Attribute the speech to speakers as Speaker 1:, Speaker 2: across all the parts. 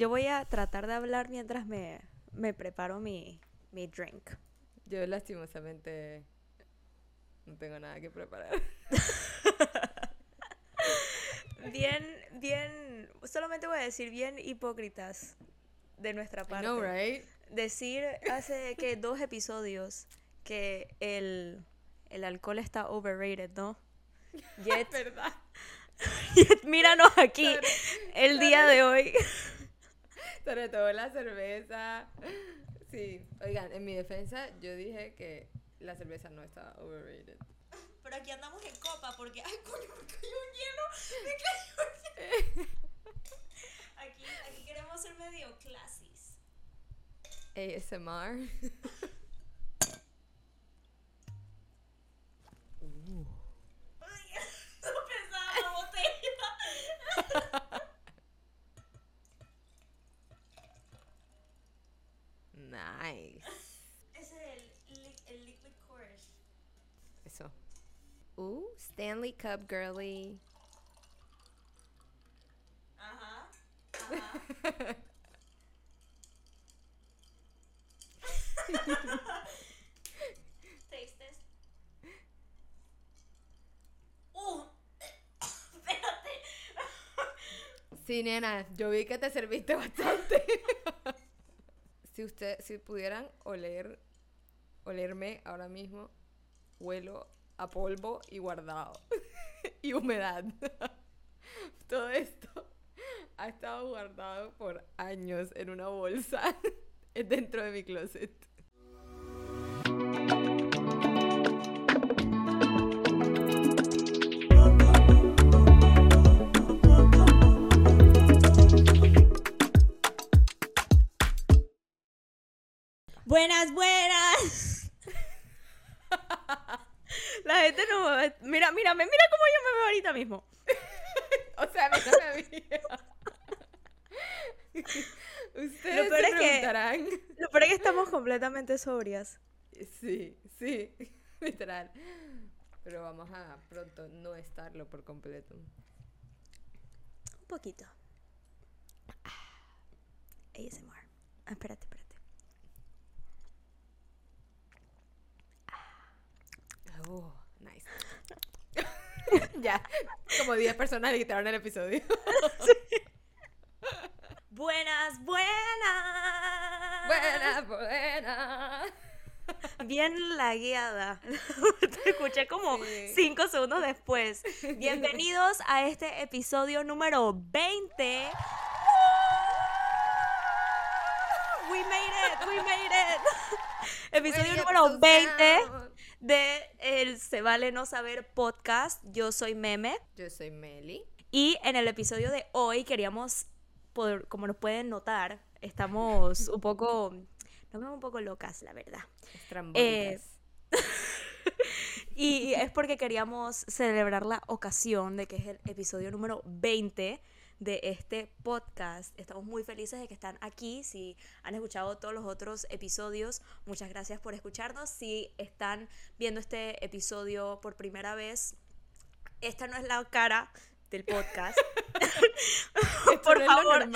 Speaker 1: Yo voy a tratar de hablar mientras me, me preparo mi, mi drink.
Speaker 2: Yo lastimosamente no tengo nada que preparar.
Speaker 1: Bien, bien, solamente voy a decir bien hipócritas de nuestra
Speaker 2: I
Speaker 1: parte.
Speaker 2: know, right?
Speaker 1: Decir hace que dos episodios que el, el alcohol está overrated, ¿no? Yet,
Speaker 2: ¿Verdad?
Speaker 1: yet míranos aquí el día de hoy.
Speaker 2: Sobre todo la cerveza. Sí, oigan, en mi defensa yo dije que la cerveza no estaba overrated.
Speaker 1: Pero aquí andamos en copa porque, ay, coño, me cayó un hielo, me cayó un hielo. Aquí, aquí queremos ser medio clasis.
Speaker 2: ASMR.
Speaker 1: Ay, no pesaba la botella.
Speaker 2: Nice.
Speaker 1: Es el, el liquid courage.
Speaker 2: Eso. Uh, Stanley Cup girly.
Speaker 1: Ajá. Ajá. Taste test. Uh, espérate.
Speaker 2: Sí, nena, yo vi que te serviste bastante. si usted, si pudieran oler, olerme ahora mismo, huelo a polvo y guardado. y humedad. Todo esto ha estado guardado por años en una bolsa dentro de mi closet.
Speaker 1: Buenas, buenas. La gente no me ve. Mira, mírame, mira cómo yo me veo ahorita mismo.
Speaker 2: O sea, mírame a mí. Ustedes
Speaker 1: peor
Speaker 2: se
Speaker 1: es que-
Speaker 2: preguntarán.
Speaker 1: Lo peor es que estamos completamente sobrias.
Speaker 2: Sí, sí, literal. Pero vamos a pronto no estarlo por completo.
Speaker 1: Un poquito. ASMR. Ah, espérate, espérate.
Speaker 2: Oh, nice. ya, como 10 personas le quitaron el episodio.
Speaker 1: Buenas, buenas.
Speaker 2: buena, buena.
Speaker 1: Bien lagueada. Te escuché como
Speaker 2: Sí.
Speaker 1: cinco segundos después. Bienvenidos a este episodio número 20. We made it, we made it. Episodio número
Speaker 2: so
Speaker 1: 20
Speaker 2: sad.
Speaker 1: De el Se Vale No Saber podcast. Yo soy Meme.
Speaker 2: Yo soy Meli.
Speaker 1: Y en el episodio de hoy queríamos, poder- como nos pueden notar, estamos un poco, nos vemos un poco locas, la verdad.
Speaker 2: Estrambólicas.
Speaker 1: Y es porque queríamos celebrar la ocasión de que es el episodio número 20 de este podcast. Estamos muy felices de que están aquí. Si han escuchado todos los otros episodios, muchas gracias por escucharnos. Si están viendo este episodio por primera vez, esta no es la cara del podcast. Por
Speaker 2: no
Speaker 1: favor,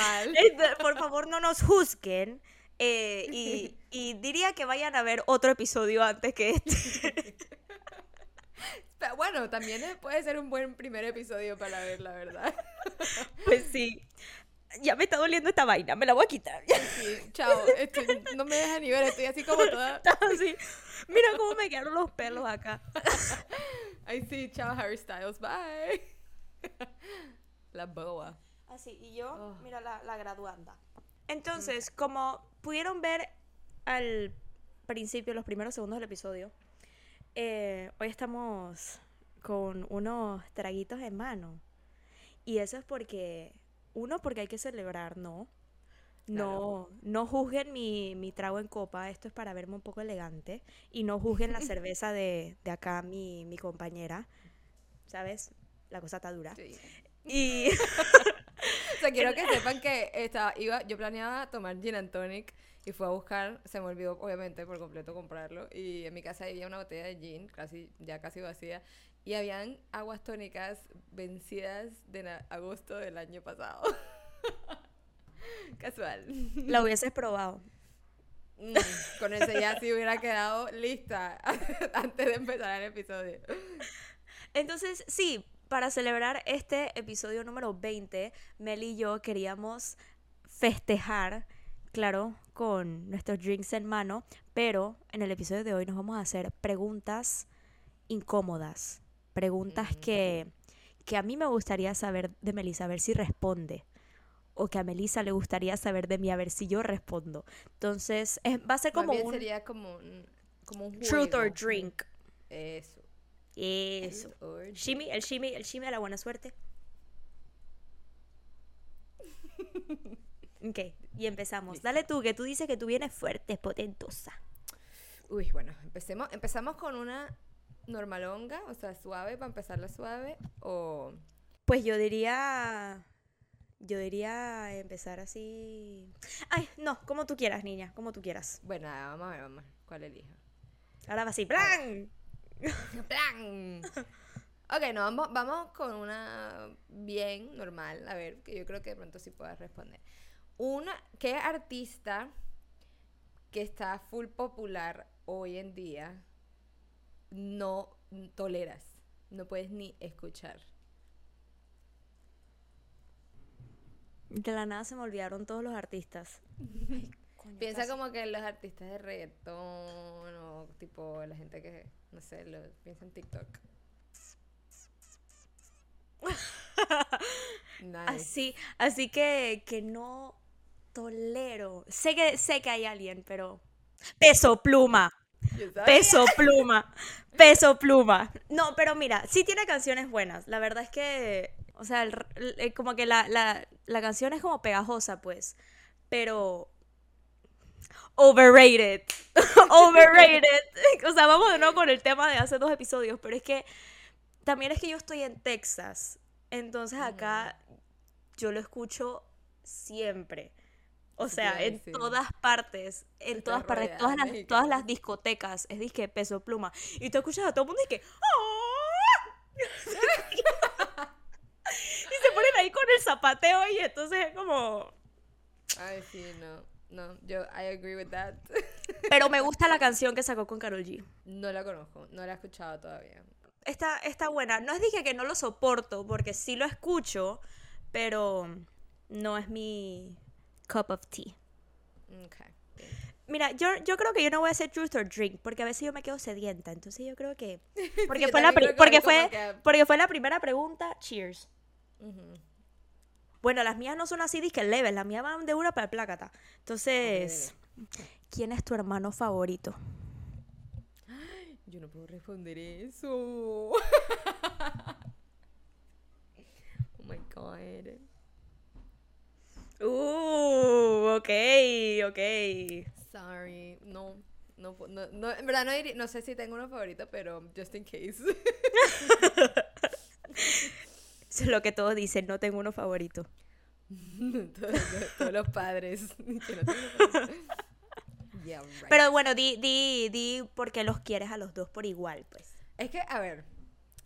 Speaker 1: Por favor, no nos juzguen. Eh, y, y diría que vayan a ver otro episodio antes que este.
Speaker 2: Pero bueno, también es- puede ser un buen primer episodio para ver, la verdad.
Speaker 1: Pues sí. Ya me está doliendo esta vaina, me la voy a quitar.
Speaker 2: Sí, chao. estoy- no me deja ni ver, estoy así como toda.
Speaker 1: Así. Mira cómo me quedaron los pelos acá.
Speaker 2: Ay, sí, chao, Harry Styles, bye. La boa.
Speaker 1: Así, y yo,
Speaker 2: Oh.
Speaker 1: mira la, la graduanda. Entonces, como pudieron ver al principio, los primeros segundos del episodio, eh, hoy estamos con unos traguitos en mano. Y eso es porque, uno, porque hay que celebrar, ¿no? No, no juzguen mi, mi trago en copa, esto es para verme un poco elegante. Y no juzguen la cerveza de, de acá, mi, mi compañera. ¿Sabes? La cosa está dura.
Speaker 2: Sí.
Speaker 1: Y
Speaker 2: O sea, quiero que sepan que estaba, iba, yo planeaba tomar gin and tonic y fue a buscar, se me olvidó obviamente por completo comprarlo y en mi casa había una botella de gin, casi, ya casi vacía, y habían aguas tónicas vencidas de agosto del año pasado. Casual.
Speaker 1: La hubieses probado.
Speaker 2: Mm, con ese ya sí hubiera quedado lista antes de empezar el episodio.
Speaker 1: Entonces, sí, para celebrar este episodio número 20, Mel y yo queríamos festejar, claro, con nuestros drinks en mano, pero en el episodio de hoy nos vamos a hacer preguntas incómodas, preguntas que, que a mí me gustaría saber de Melissa, a ver si responde. O que a Melissa le gustaría saber de mí, a ver si yo respondo. Entonces, es- va a ser como un
Speaker 2: sería como un, como un
Speaker 1: truth or drink.
Speaker 2: Eso.
Speaker 1: Eso.
Speaker 2: Or.
Speaker 1: Shimmy, el shimmy, el shimmy de la buena suerte. Ok, y empezamos.
Speaker 2: Listo.
Speaker 1: Dale tú, que tú dices que tú vienes fuerte, potentosa.
Speaker 2: Uy, bueno, empecemos, empezamos con una normalonga, o sea, suave, para empezarla suave, o...
Speaker 1: Pues yo diría. Yo diría empezar así. Ay, no, como tú quieras, niña, como tú quieras.
Speaker 2: Bueno, nada, vamos a ver, vamos a ver, ¿cuál elijo?
Speaker 1: Ahora va así, ¡plan!
Speaker 2: ¡Plan! Ok, no, vamos, vamos con una bien normal, a ver, que yo creo que de pronto sí puedas responder. Una, ¿qué artista que está full popular hoy en día no toleras? No puedes ni escuchar.
Speaker 1: De la nada se me olvidaron todos los artistas. Ay,
Speaker 2: Piensa
Speaker 1: casi.
Speaker 2: como que los artistas de reggaetón o tipo la gente que, no sé, lo piensa en TikTok. Nice.
Speaker 1: Así, así que, que no tolero. Sé que, sé que hay alguien, pero. Peso pluma. Peso pluma. Peso pluma. No, pero mira, sí tiene canciones buenas. La verdad es que. O sea, el el- como que la, la, la canción es como pegajosa, pues. Pero. Overrated. Overrated. O sea, vamos de nuevo con el tema de hace dos episodios. Pero es que. También es que yo estoy en Texas. Entonces acá yo lo escucho siempre. O sea, en
Speaker 2: decir.
Speaker 1: todas partes, en todas partes, todas las, todas las discotecas, es disque peso pluma. Y tú escuchas a todo el mundo y que ¡Ah! y se ponen ahí con el zapateo y entonces es como
Speaker 2: Ay, sí, no. No, yo, I agree with that.
Speaker 1: pero me gusta la canción que sacó con Karol G.
Speaker 2: no la conozco, no la he escuchado todavía.
Speaker 1: Está, está buena. No es dije que no lo soporto, porque sí lo escucho, pero no es mi cup of tea.
Speaker 2: Ok.
Speaker 1: Mira, yo, yo creo que yo no voy a hacer truth or drink, porque a veces yo me quedo sedienta. Entonces yo creo que. Porque, fue, la porque, fue,
Speaker 2: que-
Speaker 1: porque fue la primera pregunta. Cheers. Bueno, las mías no son así, disque level. Las mías van de una para el plácata. Entonces, ¿quién es tu hermano favorito?
Speaker 2: Yo no puedo responder eso. oh my god.
Speaker 1: Uh, ok, ok.
Speaker 2: Sorry, no. No, no, no, en verdad no, diría- no sé si tengo uno favorito, pero just in case.
Speaker 1: Eso es lo que todos dicen, no tengo uno favorito.
Speaker 2: todos, todos los padres. que no tengo favorito. Yeah, right.
Speaker 1: Pero bueno, di, di, di porque los quieres a los dos por igual, pues.
Speaker 2: es que, a ver.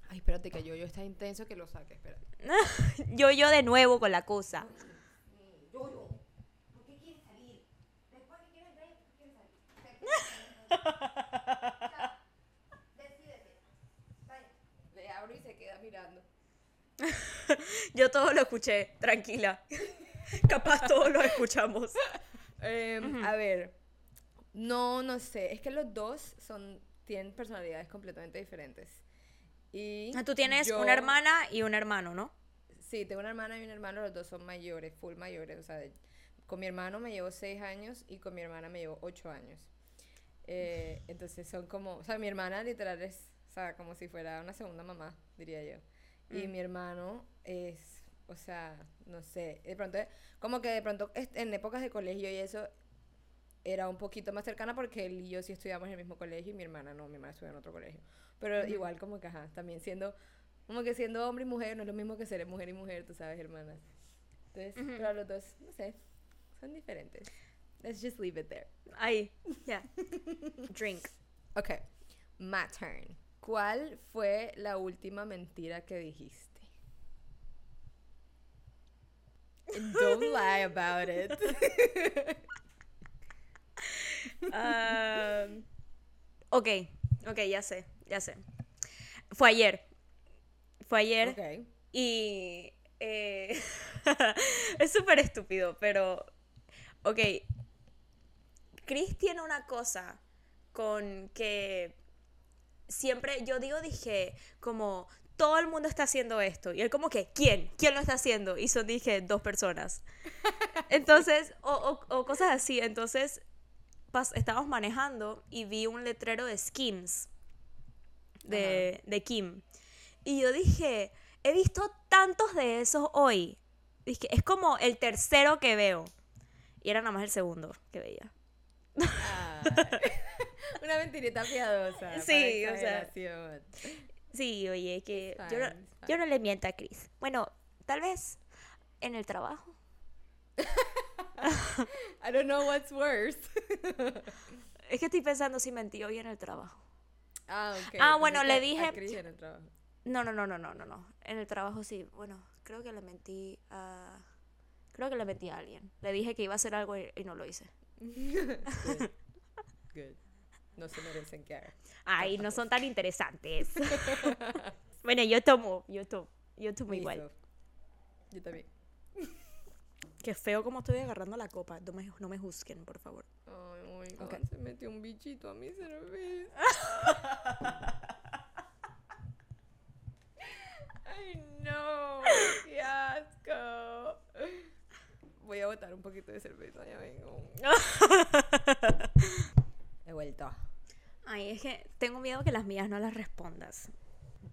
Speaker 2: Ay, espérate que yo, yo está intenso que lo saque, espérate.
Speaker 1: yo, yo de nuevo con la cosa.
Speaker 2: Le abro
Speaker 1: Yo todo lo escuché, tranquila. Capaz todos lo escuchamos.
Speaker 2: Em, A ver, no, no sé. Es que los dos son tienen personalidades completamente diferentes. Y
Speaker 1: Tú tienes
Speaker 2: yo-
Speaker 1: una hermana y un hermano, ¿no?
Speaker 2: Sí, tengo una hermana y un hermano, los dos son mayores, full mayores. O sea, con mi hermano me llevo seis años y con mi hermana me llevo ocho años. Eh, entonces son como, o sea, mi hermana literal es, sea, como si fuera una segunda mamá, diría yo. Y
Speaker 1: Mm.
Speaker 2: mi hermano es, o sea, no sé, de pronto, como que de pronto en épocas de colegio y eso era un poquito más cercana porque él y yo sí estudiamos en el mismo colegio y mi hermana no, mi hermana estudia en otro colegio. Pero
Speaker 1: Ujú.
Speaker 2: igual como que, ajá, también siendo, como que siendo hombre y mujer no es lo mismo que ser mujer y mujer, tú sabes, hermanas. Entonces,
Speaker 1: Ujú.
Speaker 2: pero los dos, no sé, son diferentes. Let's just leave it there.
Speaker 1: Ahí, ya. Drink.
Speaker 2: Ok, my turn. ¿Cuál fue la última mentira que dijiste? Don't lie about it.
Speaker 1: Um, ok, ok, ya sé, ya sé. Fue ayer. Fue ayer
Speaker 2: ok.
Speaker 1: y... eh, es súper estúpido, pero... Ok. Chris tiene una cosa con que siempre yo digo, dije, como todo el mundo está haciendo esto. Y él como que, ¿quién? ¿Quién lo está haciendo? Y son, dije, dos personas. Entonces, o, o- o cosas así. Entonces, pas- estábamos manejando y vi un letrero de Skims de, de Kim. Y yo dije, he visto tantos de esos hoy. Dije, es como el tercero que veo. Y era nada más el segundo que veía.
Speaker 2: Ay. Una mentirita piadosa.
Speaker 1: Sí, o sea. Sí, oye, que yo, no, yo no le miento a Chris. Bueno, tal vez en el trabajo.
Speaker 2: I don't know what's worse.
Speaker 1: Es que estoy pensando si mentí hoy en el trabajo.
Speaker 2: ah, ok.
Speaker 1: Ah, bueno, le dije-
Speaker 2: Chris en el trabajo.
Speaker 1: No, no, no, no, no, no, no. En el trabajo sí. Bueno, creo que le mentí a... Creo que le mentí a alguien. Le dije que iba a hacer algo y, y no lo hice.
Speaker 2: Good. Good. No se merecen que haga.
Speaker 1: Ay, no son tan interesantes. bueno, yo tomo, yo tomo, yo tomo igual.
Speaker 2: Yo también.
Speaker 1: Qué feo como estoy agarrando la copa. No me, no me juzguen, por favor.
Speaker 2: Ay, my God,
Speaker 1: Ok.
Speaker 2: se metió un bichito a mi cerveza. Ay, no, qué asco. Voy a botar un poquito de cerveza, ya vengo. He vuelto.
Speaker 1: Ay, es que tengo miedo que las mías no las respondas.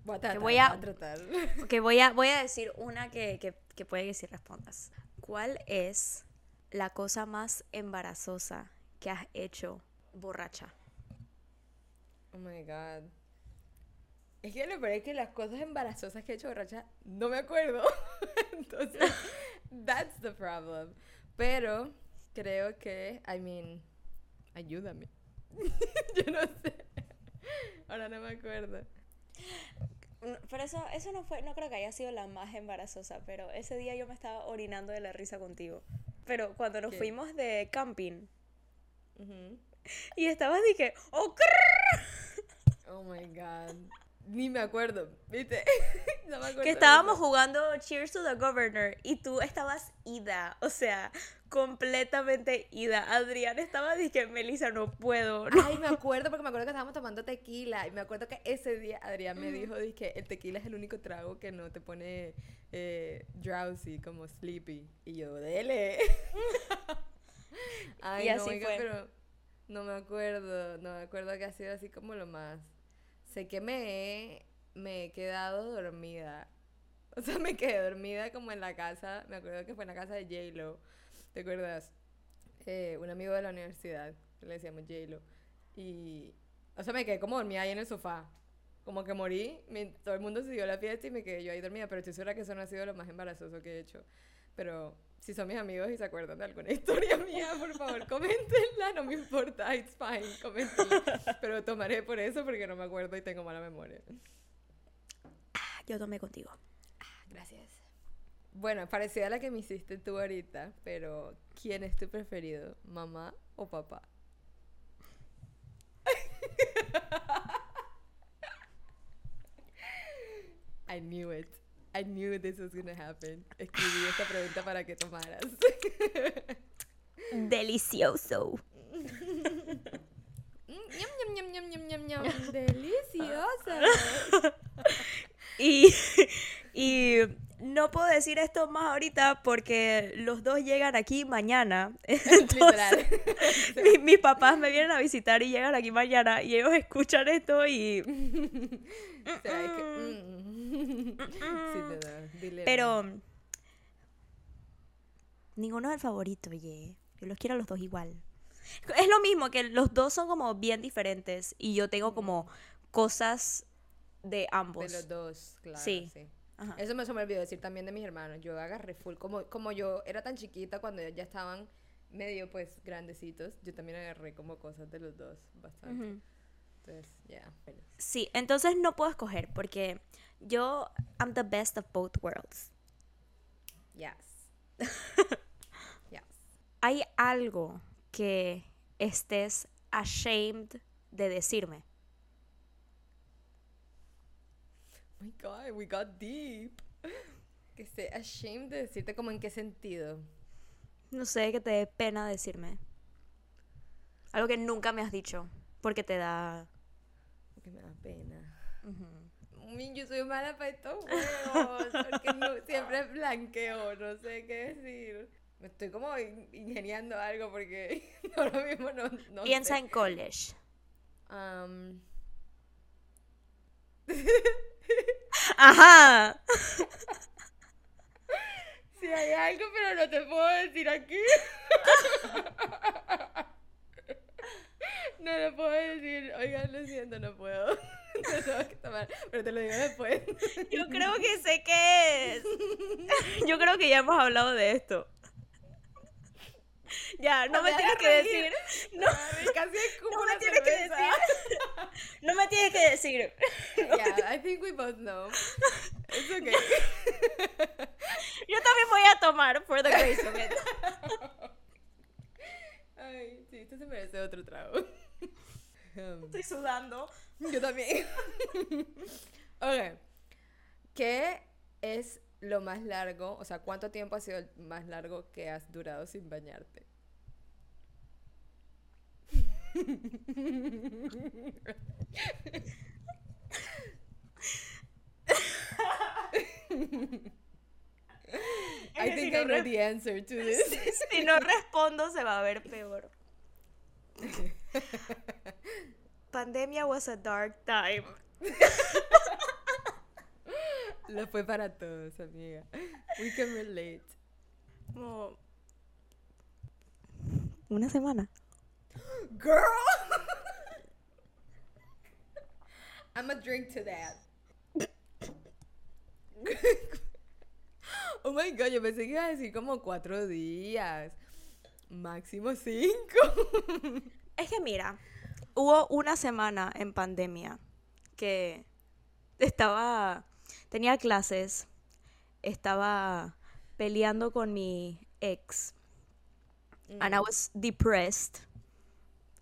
Speaker 2: Voy a tratar,
Speaker 1: voy a-
Speaker 2: voy a tratar.
Speaker 1: Ok, voy a, voy a decir una que, que, que puede que sí respondas. ¿Cuál es la cosa más embarazosa que has hecho borracha?
Speaker 2: Oh my god. Es que lo peor es que las cosas embarazosas que he hecho borracha no me acuerdo. Entonces, that's the problem. Pero creo que, I mean, ayúdame. Yo no sé. Ahora no me acuerdo.
Speaker 1: No, Pero eso, eso no fue, no creo que haya sido la más embarazosa, pero ese día yo me estaba orinando de la risa contigo. Pero cuando nos
Speaker 2: ¿Qué?
Speaker 1: fuimos de camping
Speaker 2: Ujú.
Speaker 1: y estabas dije, ¡oh, crrr!
Speaker 2: Oh my god. Ni me acuerdo, ¿viste? no me acuerdo.
Speaker 1: Que estábamos jugando Cheers to the Governor y tú estabas ida, o sea, completamente ida. Adrián estaba dije, Melissa, no puedo. no".
Speaker 2: Ay, me acuerdo porque me acuerdo que estábamos tomando tequila y me acuerdo que ese día Adrián me dijo que el tequila es el único trago que no te pone eh, drowsy, como sleepy. Y yo, dele. Ay,
Speaker 1: Y
Speaker 2: no, oiga,
Speaker 1: fue.
Speaker 2: pero no me acuerdo, no me acuerdo que ha sido así como lo más. Sé que me he, me he quedado dormida. O sea, me quedé dormida como en la casa, me acuerdo que fue en la casa de J-Lo, ¿te acuerdas? Eh, un amigo de la universidad, le decíamos J-Lo. Y, o sea, me quedé como dormida ahí en el sofá. Como que morí, mi- todo el mundo siguió la fiesta y me quedé yo ahí dormida, pero estoy segura que eso no ha sido lo más embarazoso que he hecho. Pero si son mis amigos y se acuerdan de alguna historia mía, por favor, coméntenla, no me importa, it's fine, coméntenla. Pero tomaré por eso porque no me acuerdo y tengo mala memoria.
Speaker 1: Yo tomé contigo.
Speaker 2: Gracias. Bueno, parecida a la que me hiciste tú ahorita, pero ¿quién es tu preferido? ¿Mamá o papá? I knew it. I knew this was gonna happen. Escribí esta pregunta para que tomaras.
Speaker 1: Delicioso.
Speaker 2: Mm, ñam, ñam, ñam. Deliciosa.
Speaker 1: Y, y no puedo decir esto más ahorita porque los dos llegan aquí mañana. Entonces, mi- mis papás me vienen a visitar y llegan aquí mañana y ellos escuchan esto y...
Speaker 2: Mm.
Speaker 1: Pero... Ninguno es el favorito, oye. Yo los quiero a los dos igual. Es lo mismo, que los dos son como bien diferentes y yo tengo como cosas de ambos.
Speaker 2: De los dos, claro.
Speaker 1: Sí.
Speaker 2: Sí.
Speaker 1: Ajá.
Speaker 2: Eso me, se me olvidó decir también de mis hermanos. Yo agarré full. Como, como yo era tan chiquita cuando ya estaban medio pues grandecitos, yo también agarré como cosas de los dos bastante.
Speaker 1: Ujú.
Speaker 2: Entonces, ya. bueno.
Speaker 1: Sí, entonces no puedo escoger porque yo I'm the best of both worlds.
Speaker 2: Yes. Yes.
Speaker 1: ¿Hay algo que estés ashamed de decirme?
Speaker 2: Oh my god, we got deep. Que esté ashamed de decirte como en qué sentido.
Speaker 1: No sé, que te dé pena decirme. Algo que nunca me has dicho, porque te da...
Speaker 2: Porque me da pena. Uy, Yo soy mala para estos juegos. Porque no- siempre blanqueo, no sé qué decir. Me estoy como in- ingeniando algo porque ahora mismo no, no
Speaker 1: Piensa
Speaker 2: sé.
Speaker 1: en college.
Speaker 2: Am,
Speaker 1: Ajá.
Speaker 2: sí hay algo, pero no te puedo decir aquí. No lo puedo decir. Oigan, lo siento, no puedo. Te tengo que tomar, pero te lo digo después.
Speaker 1: Yo creo que sé qué es. Yo creo que ya hemos hablado de esto. Ya, no me
Speaker 2: Me
Speaker 1: tienes que
Speaker 2: reír.
Speaker 1: decir. No,
Speaker 2: Ay, Casi
Speaker 1: no me tienes que decir. Tienes que decir.
Speaker 2: Yeah, I think we both know. It's okay.
Speaker 1: Yo también voy a tomar for the grace of it.
Speaker 2: Ay, sí, esto se merece otro trago. Um,
Speaker 1: Estoy sudando.
Speaker 2: yo también. ok. ¿Qué es lo más largo? O sea, ¿cuánto tiempo ha sido el más largo que has durado sin bañarte? I think
Speaker 1: si
Speaker 2: I
Speaker 1: no
Speaker 2: know the answer to this.
Speaker 1: Si no respondo, se va a ver peor. Pandemia was a dark time.
Speaker 2: Lo fue para todos, amiga. We can relate.
Speaker 1: Como una semana.
Speaker 2: Girl! I'm a drink to that. oh my god, yo pensé que iba a decir como cuatro días. Máximo cinco.
Speaker 1: Es que mira, hubo una semana en pandemia que estaba, tenía clases, estaba peleando con mi ex, and I was depressed,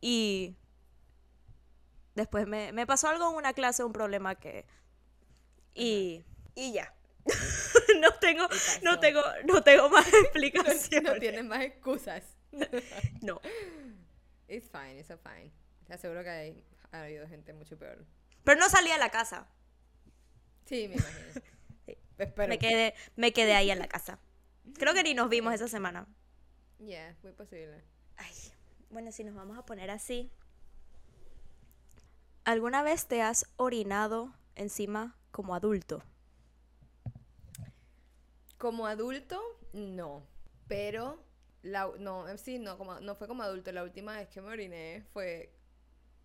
Speaker 1: y después me, me pasó algo en una clase, un problema que, y, y ya. no tengo, no tengo, no tengo más
Speaker 2: no
Speaker 1: explicaciones.
Speaker 2: tienes más excusas.
Speaker 1: no.
Speaker 2: It's fine, it's fine. Te aseguro que hay, ha habido gente mucho peor.
Speaker 1: Pero no salí a la casa.
Speaker 2: Sí, me imagino.
Speaker 1: Sí. Me quedé, me quedé ahí en la casa. Creo que ni nos vimos esa semana.
Speaker 2: Yeah, muy posible.
Speaker 1: Ay, bueno, si nos vamos a poner así. ¿Alguna vez te has orinado encima como adulto?
Speaker 2: Como adulto, no. Pero, la, no, eh, sí, no, como, no fue como adulto. La última vez que me oriné fue,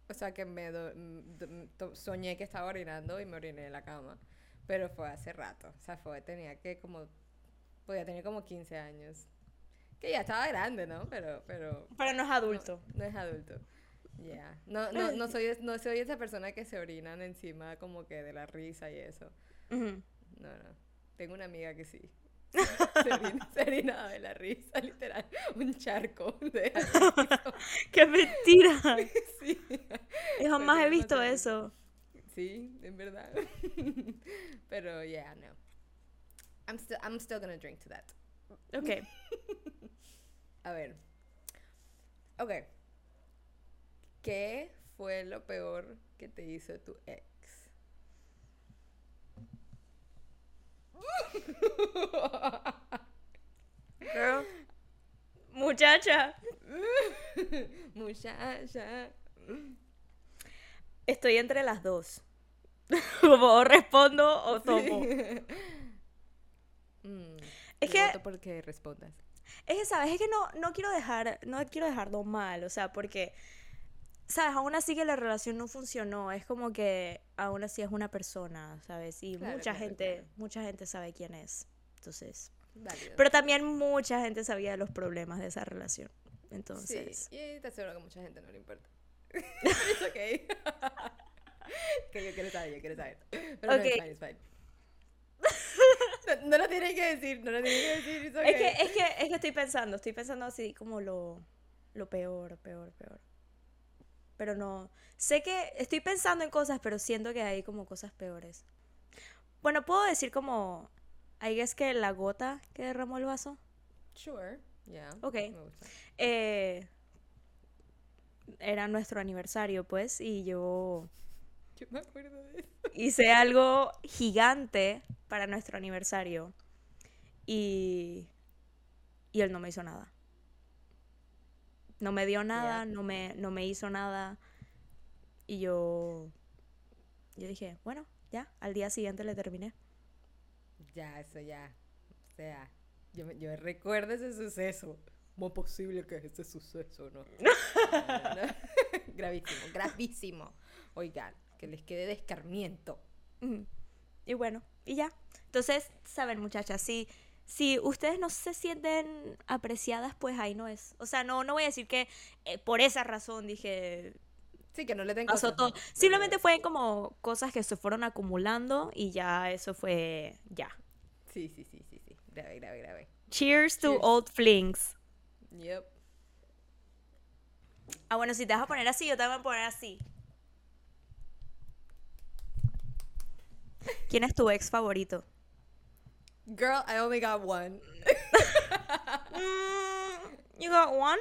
Speaker 2: o sea, que me do- soñé que estaba orinando y me oriné en la cama. Pero fue hace rato. O sea, fue, tenía que como, podía tener como 15 años. Que ya estaba grande, ¿no? Pero, pero,
Speaker 1: Pero no es adulto.
Speaker 2: no es adulto. Ya. No, no, no, soy, no soy esa persona que se orinan encima como que de la risa y eso. No, no. Tengo una amiga que sí. Se orina, se orinaba de la risa, literal. Un charco de.
Speaker 1: ¡Qué mentira!
Speaker 2: Sí.
Speaker 1: Yo jamás he visto eso.
Speaker 2: Sí, en verdad. Pero, yeah, no. I'm still, I'm still gonna drink to that.
Speaker 1: Ok.
Speaker 2: A ver. Ok. ¿Qué fue lo peor que te hizo tu ex?
Speaker 1: Girl. Muchacha,
Speaker 2: Muchacha.
Speaker 1: estoy entre las dos. Como o respondo o tomo.
Speaker 2: Mm,
Speaker 1: Es que-
Speaker 2: voto porque respondas.
Speaker 1: Es que, ¿sabes? Es que no, no quiero dejar, no quiero dejarlo mal, o sea, porque, ¿sabes? Aún así que la relación no funcionó, es como que aún así es una persona, ¿sabes? Y
Speaker 2: Claro,
Speaker 1: mucha
Speaker 2: claro,
Speaker 1: gente,
Speaker 2: claro.
Speaker 1: mucha gente sabe quién es, entonces.
Speaker 2: Válido.
Speaker 1: Pero también mucha gente sabía de los problemas de esa relación, entonces.
Speaker 2: Sí, y te aseguro que mucha gente no le importa. Es ok. que yo quiero saber, yo quiero saber. Pero
Speaker 1: Ok.
Speaker 2: no, it's fine, it's fine. No, no lo tienes que decir, no lo tienes que decir.
Speaker 1: Es que, es que, es que estoy pensando, estoy pensando así como lo, lo peor, peor, peor. Pero no, sé que estoy pensando en cosas, pero siento que hay como cosas peores. Bueno, puedo decir como, ahí es que la gota que derramó el vaso.
Speaker 2: Sure, yeah.
Speaker 1: Ok.
Speaker 2: Me gusta.
Speaker 1: eh, era nuestro aniversario, pues, y yo
Speaker 2: Yo me acuerdo de eso.
Speaker 1: hice algo gigante para nuestro aniversario. Y, y él no me hizo nada. No me dio nada, no me, no me hizo nada. Y yo, yo dije, bueno, ya, al día siguiente le terminé.
Speaker 2: Ya, eso ya. O sea, yo, yo recuerdo ese suceso. ¿Cómo es posible que ese suceso no? No, no. gravísimo, gravísimo. Oigan, que les quede de escarmiento.
Speaker 1: Y bueno, y ya. Entonces, saben, muchachas, si, si ustedes no se sienten apreciadas, pues ahí no es. O sea, no, no voy a decir que eh, por esa razón dije,
Speaker 2: Sí, que no le den
Speaker 1: pasó todo. Simplemente fue como cosas que se fueron acumulando y ya eso fue, ya.
Speaker 2: Sí, sí, sí, sí, sí. Grave, grave, grave.
Speaker 1: Cheers to
Speaker 2: Cheers.
Speaker 1: old flings.
Speaker 2: Yep.
Speaker 1: Ah, bueno, si te vas a poner así, yo te voy a poner así. ¿Quién es tu ex favorito?
Speaker 2: Girl, I only got one.
Speaker 1: Mm, you got one?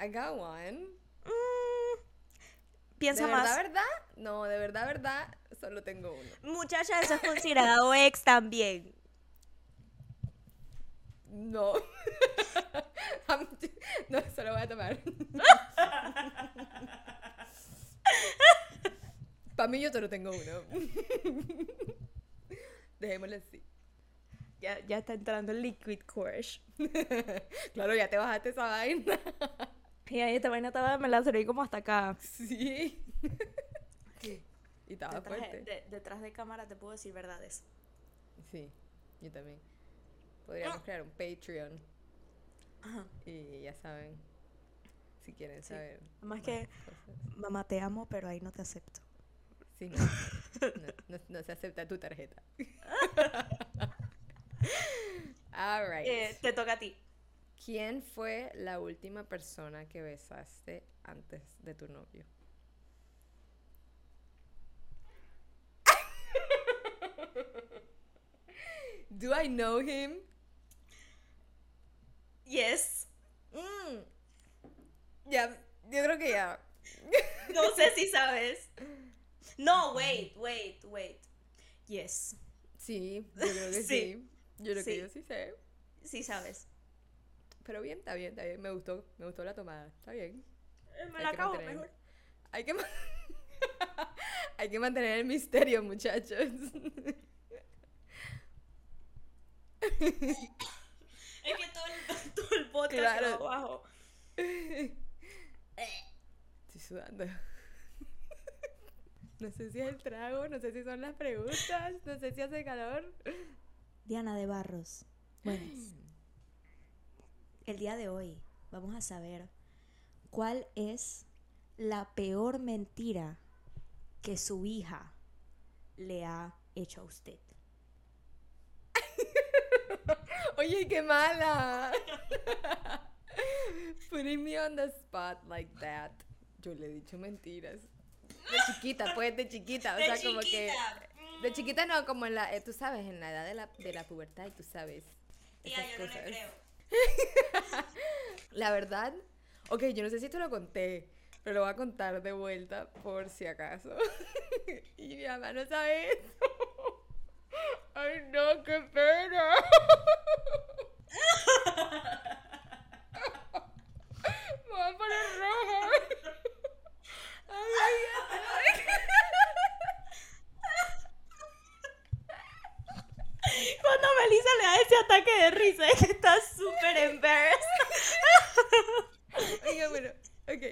Speaker 2: I got one.
Speaker 1: Mm,
Speaker 2: ¿De
Speaker 1: piensa
Speaker 2: verdad,
Speaker 1: más.
Speaker 2: verdad? No, de verdad, verdad, solo tengo uno.
Speaker 1: Muchacha, eso es considerado ex también.
Speaker 2: No. No, solo voy a tomar. Para mí yo solo tengo uno. Dejémoslo así.
Speaker 1: Ya, ya está entrando el liquid courage.
Speaker 2: Claro, ya te bajaste esa vaina.
Speaker 1: Y ahí esta vaina estaba, me la serví como hasta acá.
Speaker 2: Sí. Y estaba
Speaker 1: Detrás de,
Speaker 2: fuerte.
Speaker 1: de- detrás de cámara te puedo decir verdades.
Speaker 2: Sí, yo también. Podríamos crear un Patreon.
Speaker 1: Ajá.
Speaker 2: Y ya saben, si quieren
Speaker 1: Sí.
Speaker 2: saber.
Speaker 1: Además
Speaker 2: más
Speaker 1: que,
Speaker 2: cosas.
Speaker 1: mamá, te amo, pero ahí no te acepto.
Speaker 2: Sí, no, no, no- se acepta tu tarjeta. All right.
Speaker 1: Eh, te toca a ti.
Speaker 2: ¿Quién fue la última persona que besaste antes de tu novio? Do I know him?
Speaker 1: Yes.
Speaker 2: Mm. Ya, yo creo que ya.
Speaker 1: No sé si sabes. No, wait, wait, wait. Yes.
Speaker 2: Sí, yo creo que sí.
Speaker 1: Sí.
Speaker 2: Yo creo
Speaker 1: Sí.
Speaker 2: que yo sí sé.
Speaker 1: Sí sabes.
Speaker 2: Pero bien, está bien, está bien. Me gustó, me gustó la tomada. Está bien.
Speaker 1: Me
Speaker 2: Hay
Speaker 1: la acabo
Speaker 2: mantener.
Speaker 1: mejor.
Speaker 2: Hay que, Hay que mantener el misterio, muchachos.
Speaker 1: Es que todo el, todo el podcast
Speaker 2: Claro.
Speaker 1: abajo.
Speaker 2: Estoy sudando. No sé si es el trago, no sé si son las preguntas, no sé si hace calor.
Speaker 1: Diana de Barros. Buenas. El día de hoy vamos a saber cuál es la peor mentira que su hija le ha hecho a usted.
Speaker 2: Oye, qué mala. Putting me on the spot like that. Yo le he dicho mentiras. De chiquita, pues, de chiquita. O
Speaker 1: De
Speaker 2: sea, como que. De chiquita no, como en la. eh, tú sabes, en la edad de la, de la pubertad y tú sabes.
Speaker 1: Tía, yo no le
Speaker 2: cosas.
Speaker 1: creo.
Speaker 2: La verdad. Ok, yo no sé si te lo conté, pero lo voy a contar de vuelta por si acaso. y mi mamá no sabe eso. Ay, no, qué pena. Me voy a poner roja.
Speaker 1: Cuando Melissa le da ese ataque de risa está súper embarrassed.
Speaker 2: Oiga, bueno, ok.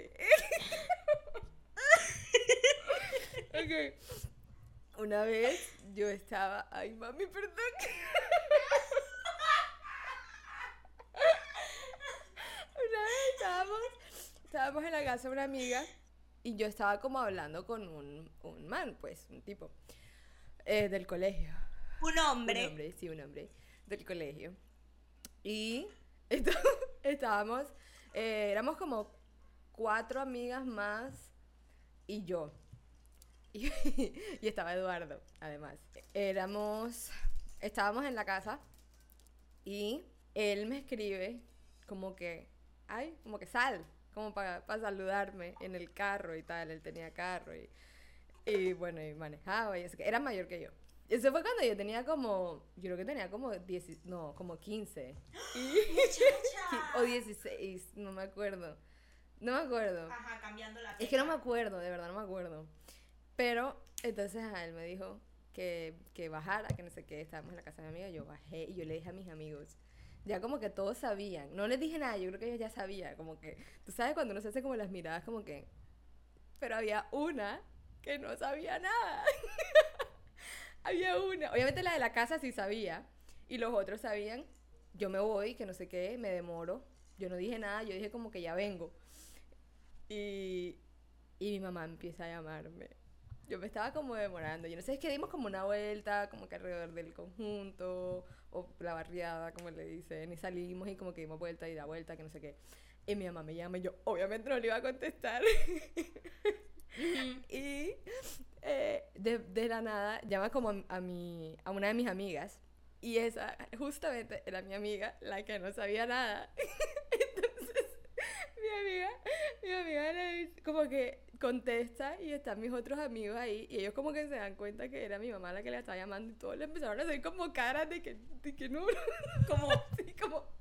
Speaker 2: ok. Una vez yo estaba. Ay, mami, perdón. Una vez estábamos, estábamos en la casa de una amiga y yo estaba como hablando con un, un man, pues, un tipo, eh, del colegio.
Speaker 1: Un hombre.
Speaker 2: Un hombre, sí, un hombre del colegio. Y está- estábamos, eh, éramos como cuatro amigas más y yo. Y, y estaba Eduardo, además. Éramos, estábamos en la casa y él me escribe como que, ay, como que sal, como para saludarme en el carro y tal. Él tenía carro y, y bueno, y manejaba y eso, que era mayor que yo. Eso fue cuando yo tenía como, yo creo que tenía como 10, no, como 15. Y- o 16, no me acuerdo. No me acuerdo.
Speaker 1: Ajá, cambiando la
Speaker 2: Es que no me acuerdo, de verdad no me acuerdo. Pero entonces a él me dijo que, que bajara, que no sé qué, estábamos en la casa de mi amiga, yo bajé y yo le dije a mis amigos. Ya como que todos sabían. No les dije nada, yo creo que ellos ya sabían. Como que, tú sabes cuando uno se hace como las miradas, como que... Pero había una que no sabía nada. había una. Obviamente la de la casa sí sabía. Y los otros sabían. Yo me voy, que no sé qué, me demoro. Yo no dije nada, yo dije como que ya vengo. Y, y mi mamá empieza a llamarme. Yo me estaba como demorando. Yo no sé, es que dimos como una vuelta, como que alrededor del conjunto, o la barriada, como le dicen, y salimos y como que dimos vuelta y da vuelta, que no sé qué. Y mi mamá me llama y yo obviamente no le iba a contestar. y eh, de, de la nada llama como a, a mi, a una de mis amigas. Y esa justamente era mi amiga, la que no sabía nada. Entonces, mi amiga, mi amiga le dice, como que contesta y están mis otros amigos ahí y ellos como que se dan cuenta que era mi mamá la que le estaba llamando y todos le empezaron a hacer como caras de que, de que no, como, sí, como...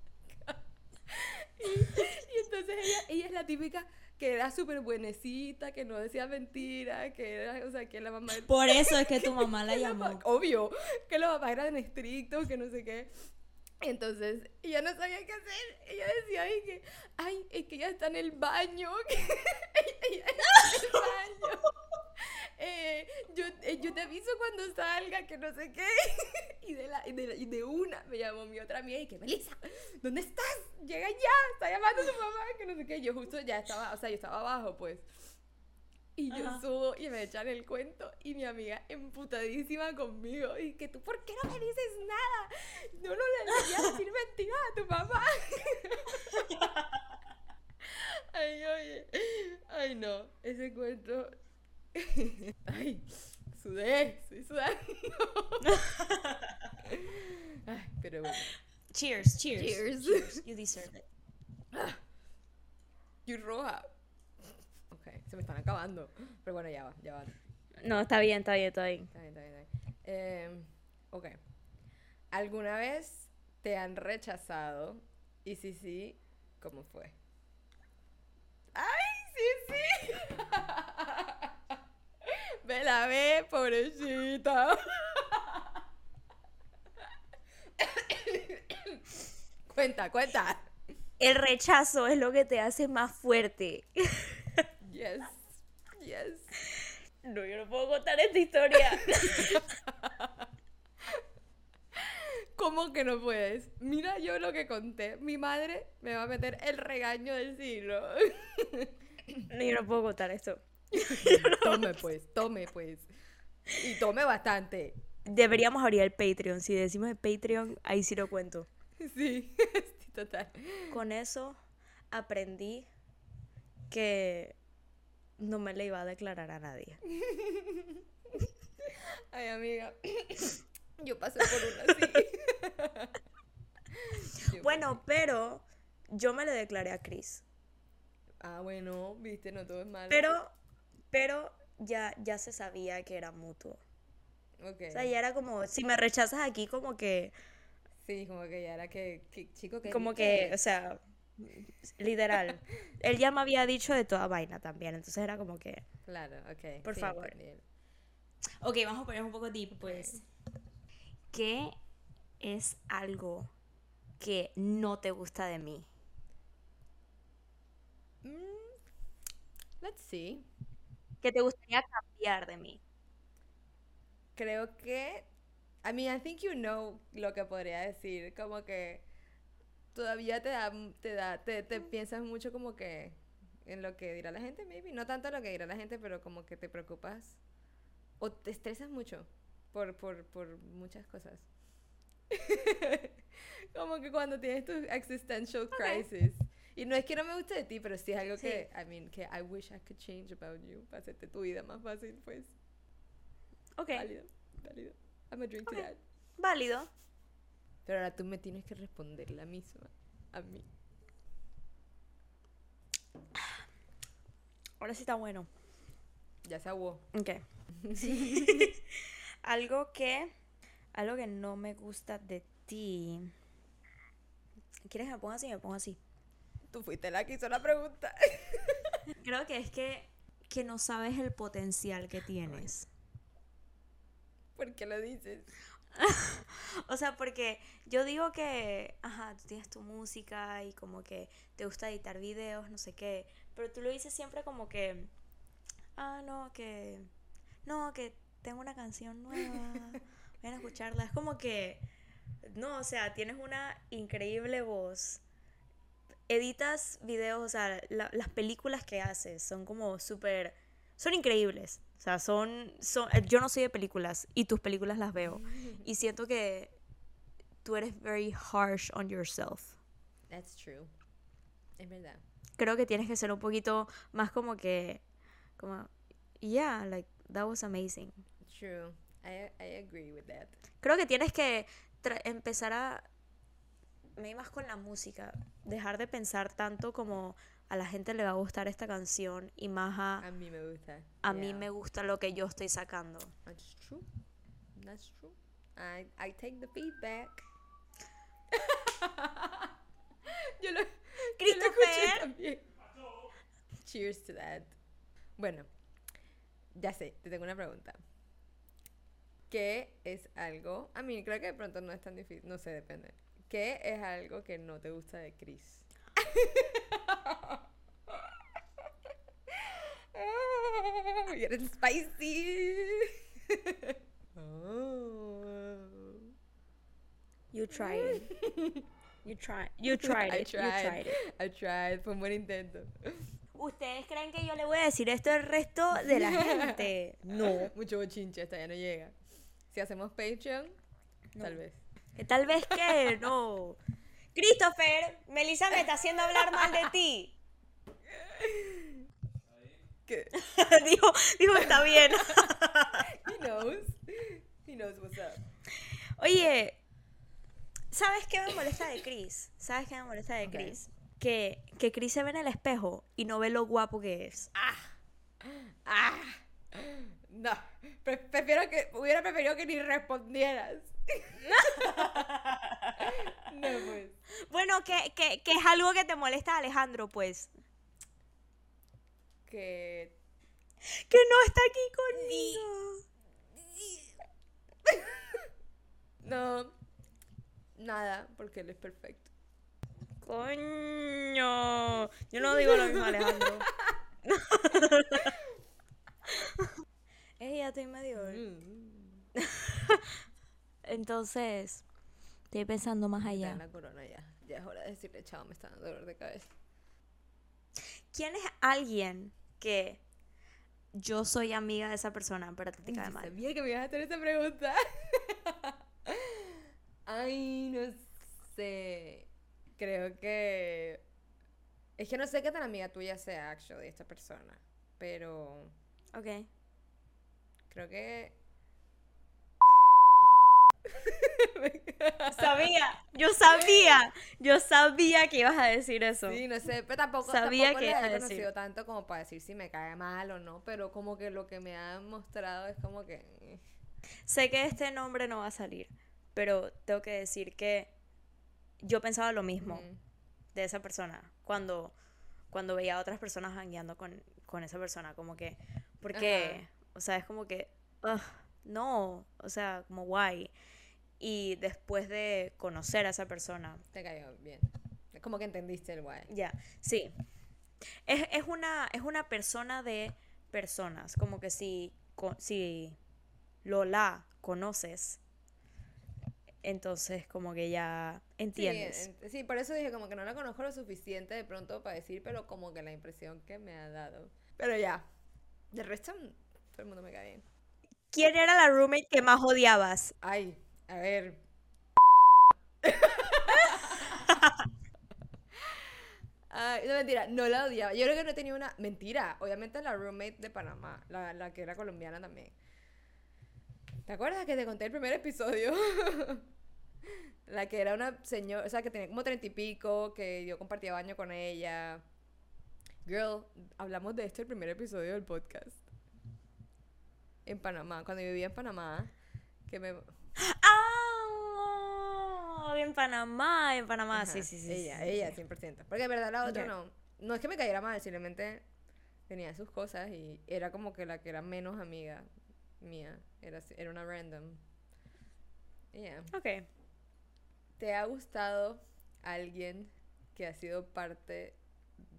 Speaker 2: Y, y entonces ella, ella es la típica que era súper buenecita, que no decía mentiras, que era, o sea, que la mamá...
Speaker 1: Por eso es que tu mamá la
Speaker 2: la
Speaker 1: llamó.
Speaker 2: Obvio, que los papás eran estrictos, que no sé qué. Entonces, ella no sabía qué hacer. Ella decía ay, que, ay, es que ella está en el baño. ella baño. Eh, yo, eh, yo te aviso cuando salga, que no sé qué. Y de, la, y, de, la- y de una me llamó mi otra amiga y que, Melissa, ¿dónde estás? Llega ya, está llamando a tu mamá, que no sé qué. Yo justo ya estaba, o sea, yo estaba abajo, pues. Y yo
Speaker 1: Ajá.
Speaker 2: subo y me echan el cuento y mi amiga emputadísima conmigo. Y que tú, ¿por qué no me dices nada? No, no le deberías decir mentiras a tu mamá. Ay, oye. Ay, no. Ese cuento. Ay, sudé. Estoy sudando. Ay, pero bueno.
Speaker 1: Cheers, cheers.
Speaker 2: Cheers.
Speaker 1: You deserve it.
Speaker 2: Y roja. Ok, se me están acabando. Pero bueno, ya va, ya va.
Speaker 1: No, está bien, está bien, está bien.
Speaker 2: Está bien, está bien, está bien. Eh, ok. ¿Alguna vez te han rechazado? Y si sí, ¿cómo fue? ¡Ay, sí, sí! Me la ve, pobrecita. cuenta, cuenta.
Speaker 1: El rechazo es lo que te hace más fuerte.
Speaker 2: Yes, yes.
Speaker 1: No, yo no puedo contar esta historia.
Speaker 2: ¿Cómo que no puedes? Mira yo lo que conté. Mi madre me va a meter el regaño del siglo.
Speaker 1: Yo no puedo contar esto.
Speaker 2: tome pues, tome pues. Y tome bastante.
Speaker 1: Deberíamos abrir el Patreon. Si decimos el Patreon, ahí sí lo cuento.
Speaker 2: Sí, sí, total.
Speaker 1: Con eso aprendí que no me le iba a declarar a nadie.
Speaker 2: Ay, amiga. Yo pasé por una así.
Speaker 1: Bueno, pero yo me le declaré a Chris.
Speaker 2: Ah, bueno, viste, no todo es malo.
Speaker 1: Pero, pero ya, ya se sabía que era mutuo.
Speaker 2: Ok.
Speaker 1: O sea, ya era como, si me rechazas aquí, como que,
Speaker 2: Sí, como que ya era que, que- chico, que
Speaker 1: como que, o sea, literal. Él ya me había dicho de toda vaina también, entonces era como que...
Speaker 2: Claro, ok.
Speaker 1: Por
Speaker 2: sí,
Speaker 1: favor. Ok, vamos a poner un poco deep, pues. ¿Qué es algo que no te gusta de mí?
Speaker 2: Mm, let's see.
Speaker 1: Que te gustaría cambiar de mí.
Speaker 2: Creo que. I mean, I think you know lo que podría decir. Como que todavía te da, te da, te, te piensas mucho como que en lo que dirá la gente, maybe. No tanto lo que dirá la gente, pero como que te preocupas. O te estresas mucho. Por, por, por muchas cosas. como que cuando tienes tu existential crisis. Y no es que no me guste de ti, pero sí es algo
Speaker 1: Sí.
Speaker 2: que, I mean, que I wish I could change about you. Para hacerte tu vida más fácil, pues.
Speaker 1: Ok,
Speaker 2: Válido, válido. I'm a drink to
Speaker 1: Ok.
Speaker 2: that.
Speaker 1: válido.
Speaker 2: Pero ahora tú me tienes que responder la misma a mí.
Speaker 1: Ahora sí está bueno.
Speaker 2: Ya se aguó.
Speaker 1: Ok. algo que. Algo que no me gusta de ti. ¿Quieres que me ponga así? Me pongo así.
Speaker 2: Tú fuiste la que hizo la pregunta.
Speaker 1: Creo que es que, que no sabes el potencial que tienes.
Speaker 2: ¿Por qué lo dices?
Speaker 1: O sea, porque yo digo que, ajá, tú tienes tu música y como que te gusta editar videos, no sé qué, pero tú lo dices siempre como que, ah, no, que, no, que tengo una canción nueva, ven a escucharla. Es como que, no, o sea, tienes una increíble voz. Editas videos, o sea, la- las películas que haces son como súper, son increíbles. O sea, son, son, yo no soy de películas y tus películas las veo. Y siento que tú eres very harsh on yourself.
Speaker 2: That's true. Es verdad.
Speaker 1: Creo que tienes que ser un poquito más como que, como, yeah, like, that was amazing.
Speaker 2: True. I, I agree with that.
Speaker 1: Creo que tienes que empezar a, me más con la música, dejar de pensar tanto como a la gente le va a gustar esta canción y más a,
Speaker 2: A mí me gusta.
Speaker 1: a mí
Speaker 2: Yeah.
Speaker 1: me gusta lo que yo estoy sacando.
Speaker 2: That's true. That's true. I, I take the feedback. yo lo, yo lo escuché
Speaker 1: Christopher.
Speaker 2: también. Cheers to that. Bueno, ya sé, te tengo una pregunta. ¿Qué es algo? A mí creo que de pronto no es tan difícil, no sé, depende. ¿Qué es algo que no te gusta de Chris? Ah, You're spicy. oh.
Speaker 1: You tried it. You tried, you tried
Speaker 2: I
Speaker 1: it. You tried it.
Speaker 2: I tried. Fue un buen intento.
Speaker 1: ¿Ustedes creen que yo le voy a decir esto al resto de la gente? No.
Speaker 2: Mucho bochinche, hasta ya no llega. Si hacemos Patreon, tal vez.
Speaker 1: Que tal vez que no. Christopher, Melissa me está haciendo hablar mal de ti.
Speaker 2: ¿Qué?
Speaker 1: dijo, dijo, está bien.
Speaker 2: He knows. He knows what's up.
Speaker 1: Oye, ¿sabes qué me molesta de Chris? ¿Sabes qué me molesta de. Chris? Que, que Chris se ve en el espejo y no ve lo guapo que es.
Speaker 2: Ah, no. Pre- prefiero que hubiera preferido que ni respondieras. no, pues.
Speaker 1: Bueno, que, que, que es algo que te molesta a Alejandro, pues.
Speaker 2: Que
Speaker 1: Que no está aquí conmigo.
Speaker 2: no. Nada, porque él es perfecto.
Speaker 1: Coño. Yo no digo lo mismo, Alejandro. Ella estoy medio.
Speaker 2: Mm.
Speaker 1: Entonces, estoy pensando más
Speaker 2: Ya en
Speaker 1: allá.
Speaker 2: la corona ya. Ya es hora de decirle chao, me está dando dolor de cabeza.
Speaker 1: ¿Quién es alguien que yo soy amiga de esa persona, pero te cae
Speaker 2: Yo
Speaker 1: mal?
Speaker 2: sabía que me ibas a hacer esa pregunta. Ay, no sé. Creo que. Es que no sé qué tan amiga tuya sea, actually, esta persona. Pero
Speaker 1: Ok.
Speaker 2: Creo que.
Speaker 1: Sabía, yo sabía, yo sabía que ibas a decir eso.
Speaker 2: Sí, no sé, pero tampoco,
Speaker 1: Sabía
Speaker 2: tampoco
Speaker 1: que
Speaker 2: he
Speaker 1: decir.
Speaker 2: conocido tanto como para decir si me cae mal o no, pero como que lo que me ha mostrado es como que... eh,
Speaker 1: Sé que este nombre no va a salir, pero tengo que decir que yo pensaba lo mismo
Speaker 2: ujú.
Speaker 1: de esa persona cuando, cuando veía a otras personas jangueando con, con esa persona, como que, porque, o sea, es como que, ugh, no, o sea, como guay. Y después de conocer a esa persona,
Speaker 2: Te cayó bien. Es como que entendiste el guay.
Speaker 1: Ya, sí. Es, es una, es una persona de personas. Como que si, si lo la conoces, entonces como que ya entiendes.
Speaker 2: Sí, sí, por eso dije como que no la conozco lo suficiente de pronto para decir, pero como que la impresión que me ha dado. Pero ya, de resto, todo el mundo me cae bien.
Speaker 1: ¿Quién era la roommate que más odiabas?
Speaker 2: Ay, a ver. Ay, no mentira, no la odiaba. Yo creo que no tenía una. Mentira, obviamente la roommate de Panamá, la, la que era colombiana también. ¿Te acuerdas que te conté el primer episodio? la que era una señora, o sea, que tenía como treinta y pico, que yo compartía baño con ella. Girl, hablamos de esto el primer episodio del podcast. En Panamá, cuando yo vivía en Panamá, que me...
Speaker 1: ¡Ah! En Panamá, en Panamá,
Speaker 2: Ajá,
Speaker 1: sí, sí, sí.
Speaker 2: Ella,
Speaker 1: sí,
Speaker 2: ella,
Speaker 1: sí.
Speaker 2: 100%. Porque de verdad la otra no. No es que me cayera mal, simplemente tenía sus cosas y era como que la que era menos amiga mía. Era, era una random. Yeah.
Speaker 1: Ok.
Speaker 2: ¿Te ha gustado alguien que ha sido parte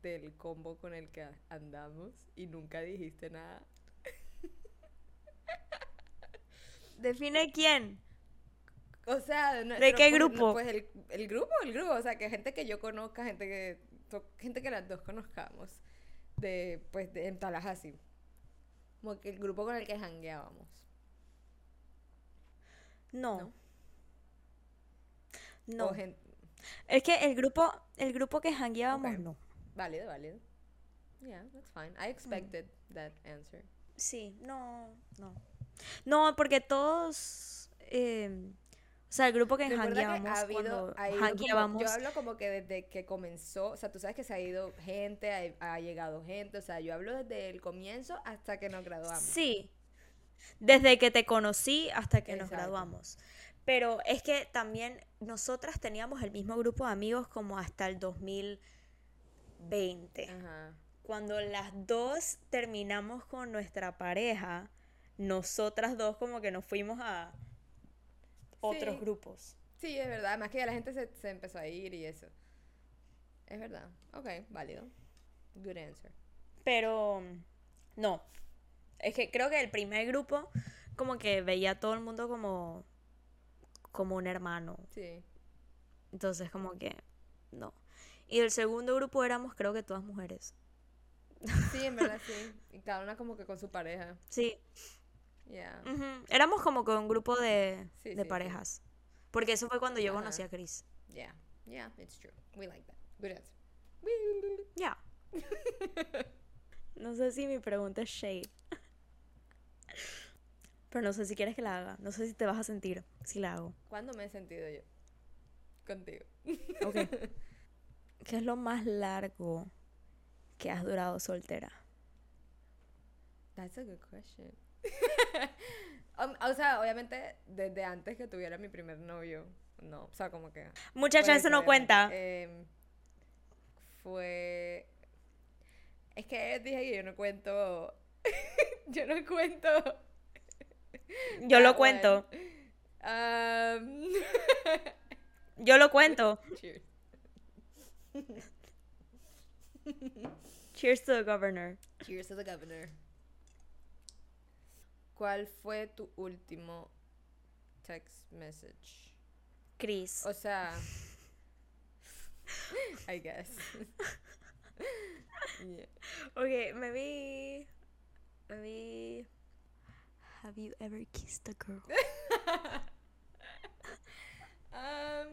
Speaker 2: del combo con el que andamos y nunca dijiste nada?
Speaker 1: Define quién.
Speaker 2: O sea, no-
Speaker 1: ¿De
Speaker 2: no,
Speaker 1: qué
Speaker 2: no,
Speaker 1: grupo?
Speaker 2: Pues el, el grupo, el grupo. O sea, que gente que yo conozca, gente que, gente que las dos conozcamos. De, pues, de, en Tallahassee. Como que el grupo con el que jangueábamos.
Speaker 1: No.
Speaker 2: No.
Speaker 1: Es que el grupo, el grupo que jangueábamos,
Speaker 2: Ok.
Speaker 1: no.
Speaker 2: válido, válido. Yeah, that's fine. I expected that answer.
Speaker 1: Sí, no, no. No, porque todos, eh, o sea, el grupo que jangueábamos
Speaker 2: ha habido,
Speaker 1: cuando jangueábamos,
Speaker 2: yo hablo como que desde que comenzó, o sea, tú sabes que se ha ido gente, ha, ha llegado gente, o sea, yo hablo desde el comienzo hasta que nos graduamos.
Speaker 1: sí, desde que te conocí hasta que nos graduamos. Pero es que también nosotras teníamos el mismo grupo de amigos como hasta el 2020.
Speaker 2: Ajá.
Speaker 1: Cuando las dos terminamos con nuestra pareja, nosotras dos como que nos fuimos a otros
Speaker 2: Sí.
Speaker 1: grupos.
Speaker 2: Sí, es verdad. Además que ya la gente se, se empezó a ir y eso. Es verdad. Ok, válido. Good answer.
Speaker 1: Pero no. Es que creo que el primer grupo como que veía a todo el mundo como como un hermano.
Speaker 2: Sí.
Speaker 1: Entonces como que no. Y el segundo grupo éramos creo que todas mujeres.
Speaker 2: Sí, en verdad sí. Y cada una como que con su pareja.
Speaker 1: Sí.
Speaker 2: Yeah.
Speaker 1: ujú. Éramos como que un grupo de,
Speaker 2: Sí,
Speaker 1: de
Speaker 2: sí, sí.
Speaker 1: parejas. Porque eso fue cuando yo
Speaker 2: Ajá.
Speaker 1: conocí a Chris.
Speaker 2: Yeah. Yeah, it's true. We like that. Good answer.
Speaker 1: Ya. no sé si mi pregunta es shade. Pero no sé si quieres que la haga. No sé si te vas a sentir si la hago.
Speaker 2: ¿Cuándo me he sentido yo? Contigo.
Speaker 1: Ok. ¿Qué es lo más largo que has durado soltera?
Speaker 2: That's a good question. Um, o sea, obviamente, desde antes que tuviera mi primer novio. No, o sea, como que.
Speaker 1: Muchacha,
Speaker 2: Puede
Speaker 1: eso no
Speaker 2: ser,
Speaker 1: cuenta.
Speaker 2: em, fue. Es que dije que yo no cuento. yo no cuento.
Speaker 1: Yo lo
Speaker 2: that
Speaker 1: cuento.
Speaker 2: Um,
Speaker 1: Yo lo cuento.
Speaker 2: cheers.
Speaker 1: Cheers to the governor.
Speaker 2: Cheers to the governor. ¿Cuál fue tu último text message?
Speaker 1: Chris.
Speaker 2: O sea. I guess. Yeah.
Speaker 1: Okay, maybe. Maybe. Have you ever kissed a girl?
Speaker 2: Um,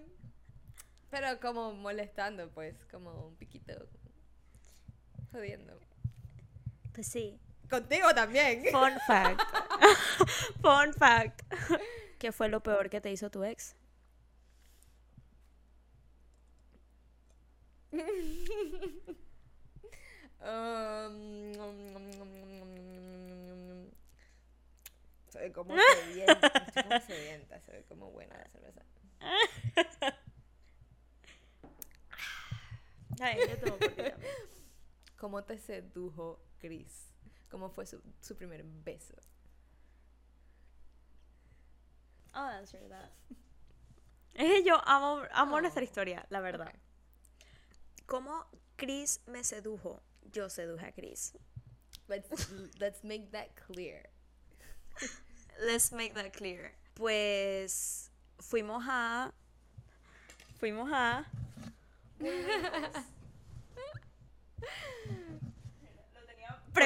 Speaker 2: pero como molestando, pues, como un piquito. Jodiendo.
Speaker 1: Pues sí.
Speaker 2: Contigo también.
Speaker 1: Fun fact. Fun fact. ¿Qué fue lo peor que te hizo tu ex?
Speaker 2: Um, se ve como sedienta. Estoy como sedienta, se ve como buena la cerveza.
Speaker 1: Ay, yo tomo.
Speaker 2: ¿Cómo te sedujo Chris? ¿Cómo fue su, su primer beso?
Speaker 1: I'll answer that. Es que yo amo, amo
Speaker 2: Oh.
Speaker 1: nuestra historia, la verdad.
Speaker 2: Ok.
Speaker 1: ¿Cómo Chris me sedujo? Yo seduje a Chris.
Speaker 2: Let's, let's make that clear.
Speaker 1: Let's make that clear. Pues fuimos a. Fuimos a.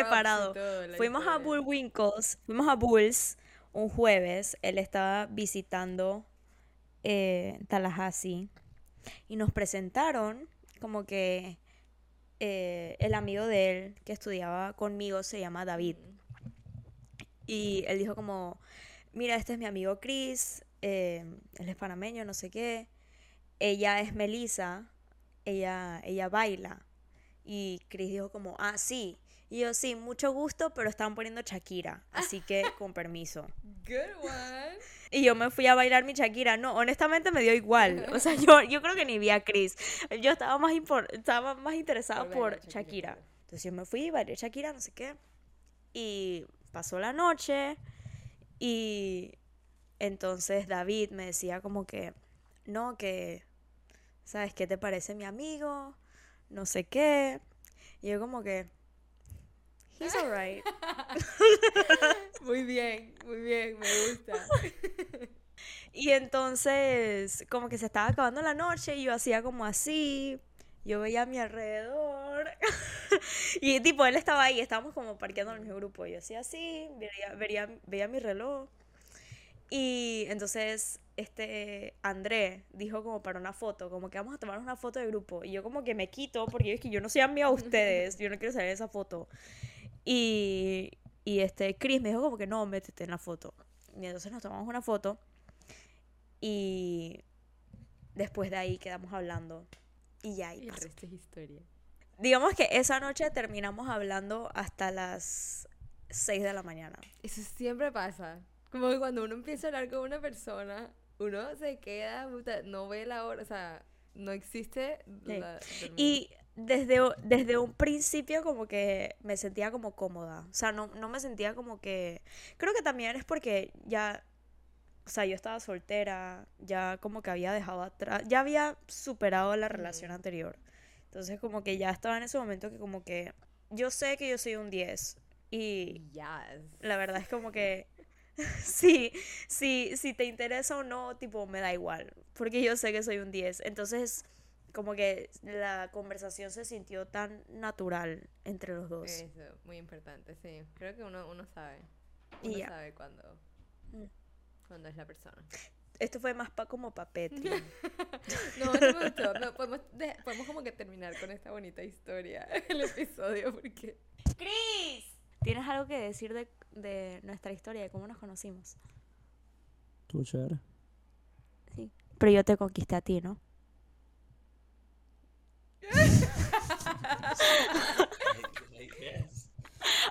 Speaker 1: Preparado.
Speaker 2: Todo,
Speaker 1: Fuimos a
Speaker 2: historia.
Speaker 1: Bullwinkles. Fuimos a Bulls un jueves él estaba visitando eh, Tallahassee y nos presentaron como que eh, el amigo de él que estudiaba conmigo se llama David. Y él dijo como, mira, este es mi amigo Chris, eh, él es panameño, no sé qué. Ella es Melissa, ella, ella baila. Y Chris dijo como, ah, sí. Y yo, sí, mucho gusto, pero estaban poniendo Shakira, así que con permiso.
Speaker 2: Good one.
Speaker 1: Y yo me fui a bailar mi Shakira. No, honestamente me dio igual. O sea, yo, yo creo que ni vi a Chris. Yo estaba más, estaba más interesada
Speaker 2: Por Shakira.
Speaker 1: Entonces yo me fui, bailé Shakira, no sé qué. Y pasó la noche. Y entonces David me decía como que, no, que, ¿sabes qué te parece mi amigo? No sé qué. Y yo como que, he's alright.
Speaker 2: Muy bien, muy bien, me gusta.
Speaker 1: Y entonces, como que se estaba acabando la noche y yo hacía como así. Yo veía a mi alrededor. y tipo, él estaba ahí, estábamos como parqueando en el mismo grupo. Yo hacía así, veía, veía, veía mi reloj. Y entonces, este, André dijo como para una foto, como que vamos a tomar una foto de grupo. Y yo como que me quito porque es que yo no soy amiga de ustedes, yo no quiero en esa foto. Y, y este, Chris me dijo como que no, métete en la foto. Y entonces nos tomamos una foto. Y después de ahí quedamos hablando. Y ya ahí pasó.
Speaker 2: resto es historia.
Speaker 1: Digamos que esa noche terminamos hablando hasta las 6 de la mañana.
Speaker 2: Eso siempre pasa. Como que cuando uno empieza a hablar con una persona, uno se queda, no ve la hora, o sea, no existe
Speaker 1: Sí.
Speaker 2: la.
Speaker 1: Y desde, desde un principio como que me sentía como cómoda. O sea, no, no me sentía como que... Creo que también es porque ya... O sea, yo estaba soltera, ya como que había dejado atrás, ya había superado la relación anterior. Entonces como que ya estaba en ese momento que como que yo sé que yo soy un 10 y
Speaker 2: Yes.
Speaker 1: la verdad es como que sí, sí, si te interesa o no, tipo, me da igual, porque yo sé que soy un 10. Entonces, como que la conversación se sintió tan natural entre los dos.
Speaker 2: Eso, muy importante, sí. Creo que uno, uno sabe.
Speaker 1: Y
Speaker 2: Uno
Speaker 1: ya.
Speaker 2: sabe cuando,
Speaker 1: Mm.
Speaker 2: cuando es la persona.
Speaker 1: Esto fue más pa como pa Patreon.
Speaker 2: No, no me gustó. No, podemos, de- podemos como que terminar con esta bonita historia el episodio porque...
Speaker 1: ¡Chris! ¿Tienes algo que decir de, de nuestra historia, de cómo nos conocimos?
Speaker 3: Estuvo chévere.
Speaker 1: Sí. Pero yo te conquisté a ti, ¿no?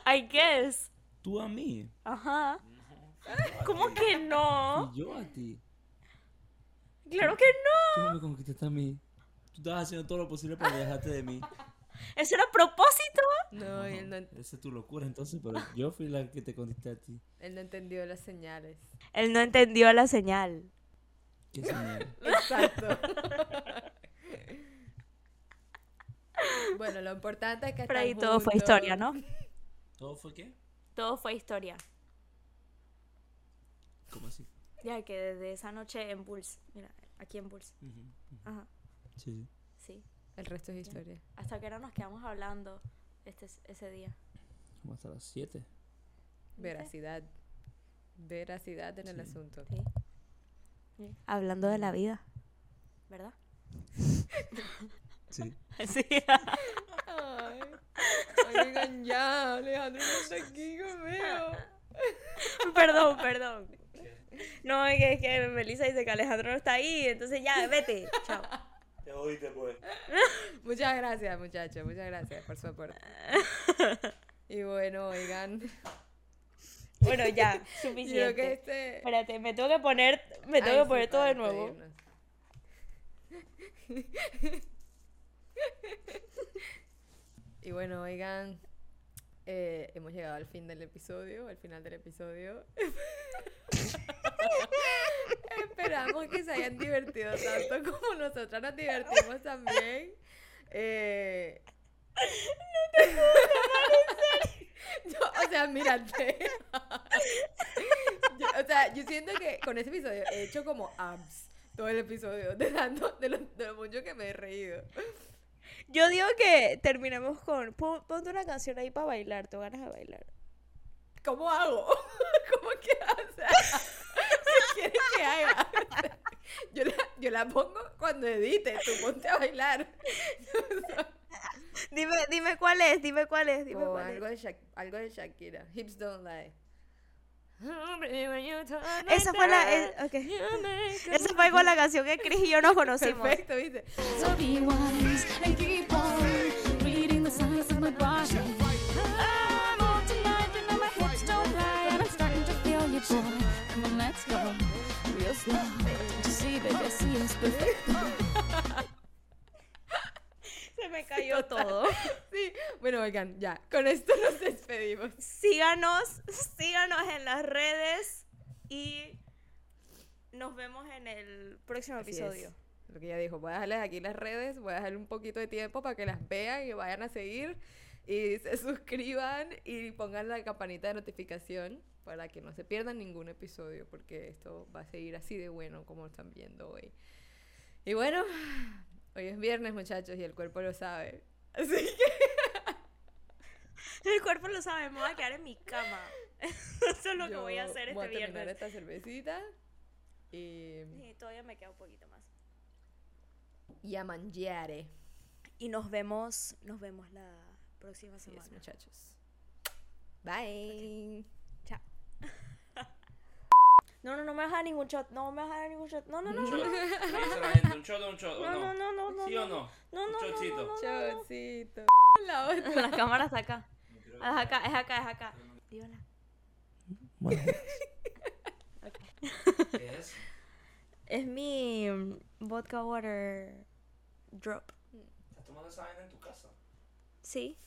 Speaker 1: I guess.
Speaker 3: Tú a mí.
Speaker 1: Ajá. ¿Cómo que no?
Speaker 3: Y yo a ti.
Speaker 1: Claro que
Speaker 3: Tú
Speaker 1: no.
Speaker 3: no me conquistaste a mí. Tú estabas haciendo todo lo posible para alejarte de mí.
Speaker 1: Eso era a propósito.
Speaker 2: No, y él no,
Speaker 3: Esa es tu locura entonces, pero yo fui la que te conquisté a ti.
Speaker 2: él no entendió las señales.
Speaker 1: Él no entendió la señal.
Speaker 3: ¿Qué señal?
Speaker 2: Exacto. bueno, lo importante es que
Speaker 1: Pero ahí todo fue historia, ¿no?
Speaker 3: ¿Todo fue qué?
Speaker 1: Todo fue historia.
Speaker 3: ¿Cómo así?
Speaker 1: Ya que desde esa noche en Bulls. Mira, aquí en Bulls. Ajá,
Speaker 3: Sí, sí.
Speaker 1: sí.
Speaker 2: El resto es historia.
Speaker 1: Hasta que ahora nos quedamos hablando este, ese día.
Speaker 3: Como hasta las 7.
Speaker 2: Veracidad. Veracidad en el asunto.
Speaker 1: Sí. Sí. Hablando de la vida. ¿Verdad?
Speaker 3: Sí.
Speaker 1: Sí.
Speaker 2: Ay, oigan ya, Alejandro no está aquí conmigo.
Speaker 1: perdón, perdón. No, es que, es que Melissa dice que Alejandro no está ahí, entonces ya, vete. Chao.
Speaker 3: Te oíste, pues.
Speaker 2: Muchas gracias, muchachos, muchas gracias por su aporte. Y bueno, oigan,
Speaker 1: Bueno, ya,
Speaker 2: yo creo que
Speaker 1: suficiente.
Speaker 2: este...
Speaker 1: Espérate, me tengo que poner, me tengo
Speaker 2: Ay,
Speaker 1: que poner
Speaker 2: sí,
Speaker 1: todo de nuevo.
Speaker 2: Y bueno, oigan, eh, hemos llegado al fin del episodio, al final del episodio. Esperamos que se hayan divertido tanto como nosotras nos divertimos también. Eh... Yo, o sea, mírate. Yo- o sea, yo siento que con este episodio he hecho como abs todo el episodio, de, tanto, de, lo, de lo mucho que me he reído.
Speaker 1: Yo digo que terminemos con. pon- Ponte una canción ahí para bailar, tengo ganas de bailar.
Speaker 2: ¿cómo hago? ¿Cómo que o sea, ¿Qué quieres que haga? Yo la, yo la pongo cuando edite, tú ponte a bailar.
Speaker 1: Dime, dime cuál es, dime cuál es, dime
Speaker 2: O
Speaker 1: cuál
Speaker 2: algo
Speaker 1: es.
Speaker 2: de, algo de Shakira. Hips don't lie.
Speaker 1: Esa fue la... eh, ok. Esa fue con la canción que Chris y yo nos conocimos.
Speaker 2: Perfecto, ¿viste?
Speaker 4: So be wise and keep on reading the signs of my body. I'm on tonight, you know my hips don't lie, and I'm starting to feel you, boy. Come on, let's go, real slow. Don't you see, baby, I see it's perfect.
Speaker 2: Oigan, ya. Con esto nos despedimos.
Speaker 1: Síganos, síganos en las redes y nos vemos en el próximo
Speaker 2: Así es.
Speaker 1: episodio.
Speaker 2: Lo que ella dijo, voy a dejarles aquí las redes, voy a dejarle un poquito de tiempo para que las vean y vayan a seguir y se suscriban y pongan la campanita de notificación para que no se pierdan ningún episodio porque esto va a seguir así de bueno como están viendo hoy. Y bueno, hoy es viernes muchachos y el cuerpo lo sabe. Así que
Speaker 1: El cuerpo lo sabe, me voy a quedar en mi cama. Eso es lo que voy a hacer
Speaker 2: voy
Speaker 1: este
Speaker 2: a terminar
Speaker 1: viernes.
Speaker 2: esta cervecita y,
Speaker 1: Y todavía me queda un poquito más.
Speaker 2: y a mangiare.
Speaker 1: Y nos vemos, nos vemos la próxima semana.
Speaker 2: muchachos. Bye.
Speaker 1: Chao. No, no, no me vas a dar ningún shot. No me vas a dar ningún shot. No, no, no.
Speaker 3: Un
Speaker 1: No,
Speaker 3: shot.
Speaker 1: no,
Speaker 3: ¿Qué dice la gente? ¿Un shot o un shot? ¿O
Speaker 1: no, no, no, no, no.
Speaker 3: ¿Sí o no?
Speaker 1: No, no,
Speaker 3: Un
Speaker 1: no, no,
Speaker 3: shotcito.
Speaker 1: no, no.
Speaker 2: Chocito. La otra.
Speaker 1: La cámara está acá. Ah, Es acá, es acá, es acá. Dígala.
Speaker 3: Bueno. ¿Qué es?
Speaker 1: Es mi vodka water drop.
Speaker 3: ¿Estás tomando esa vaina en tu casa?
Speaker 1: Sí.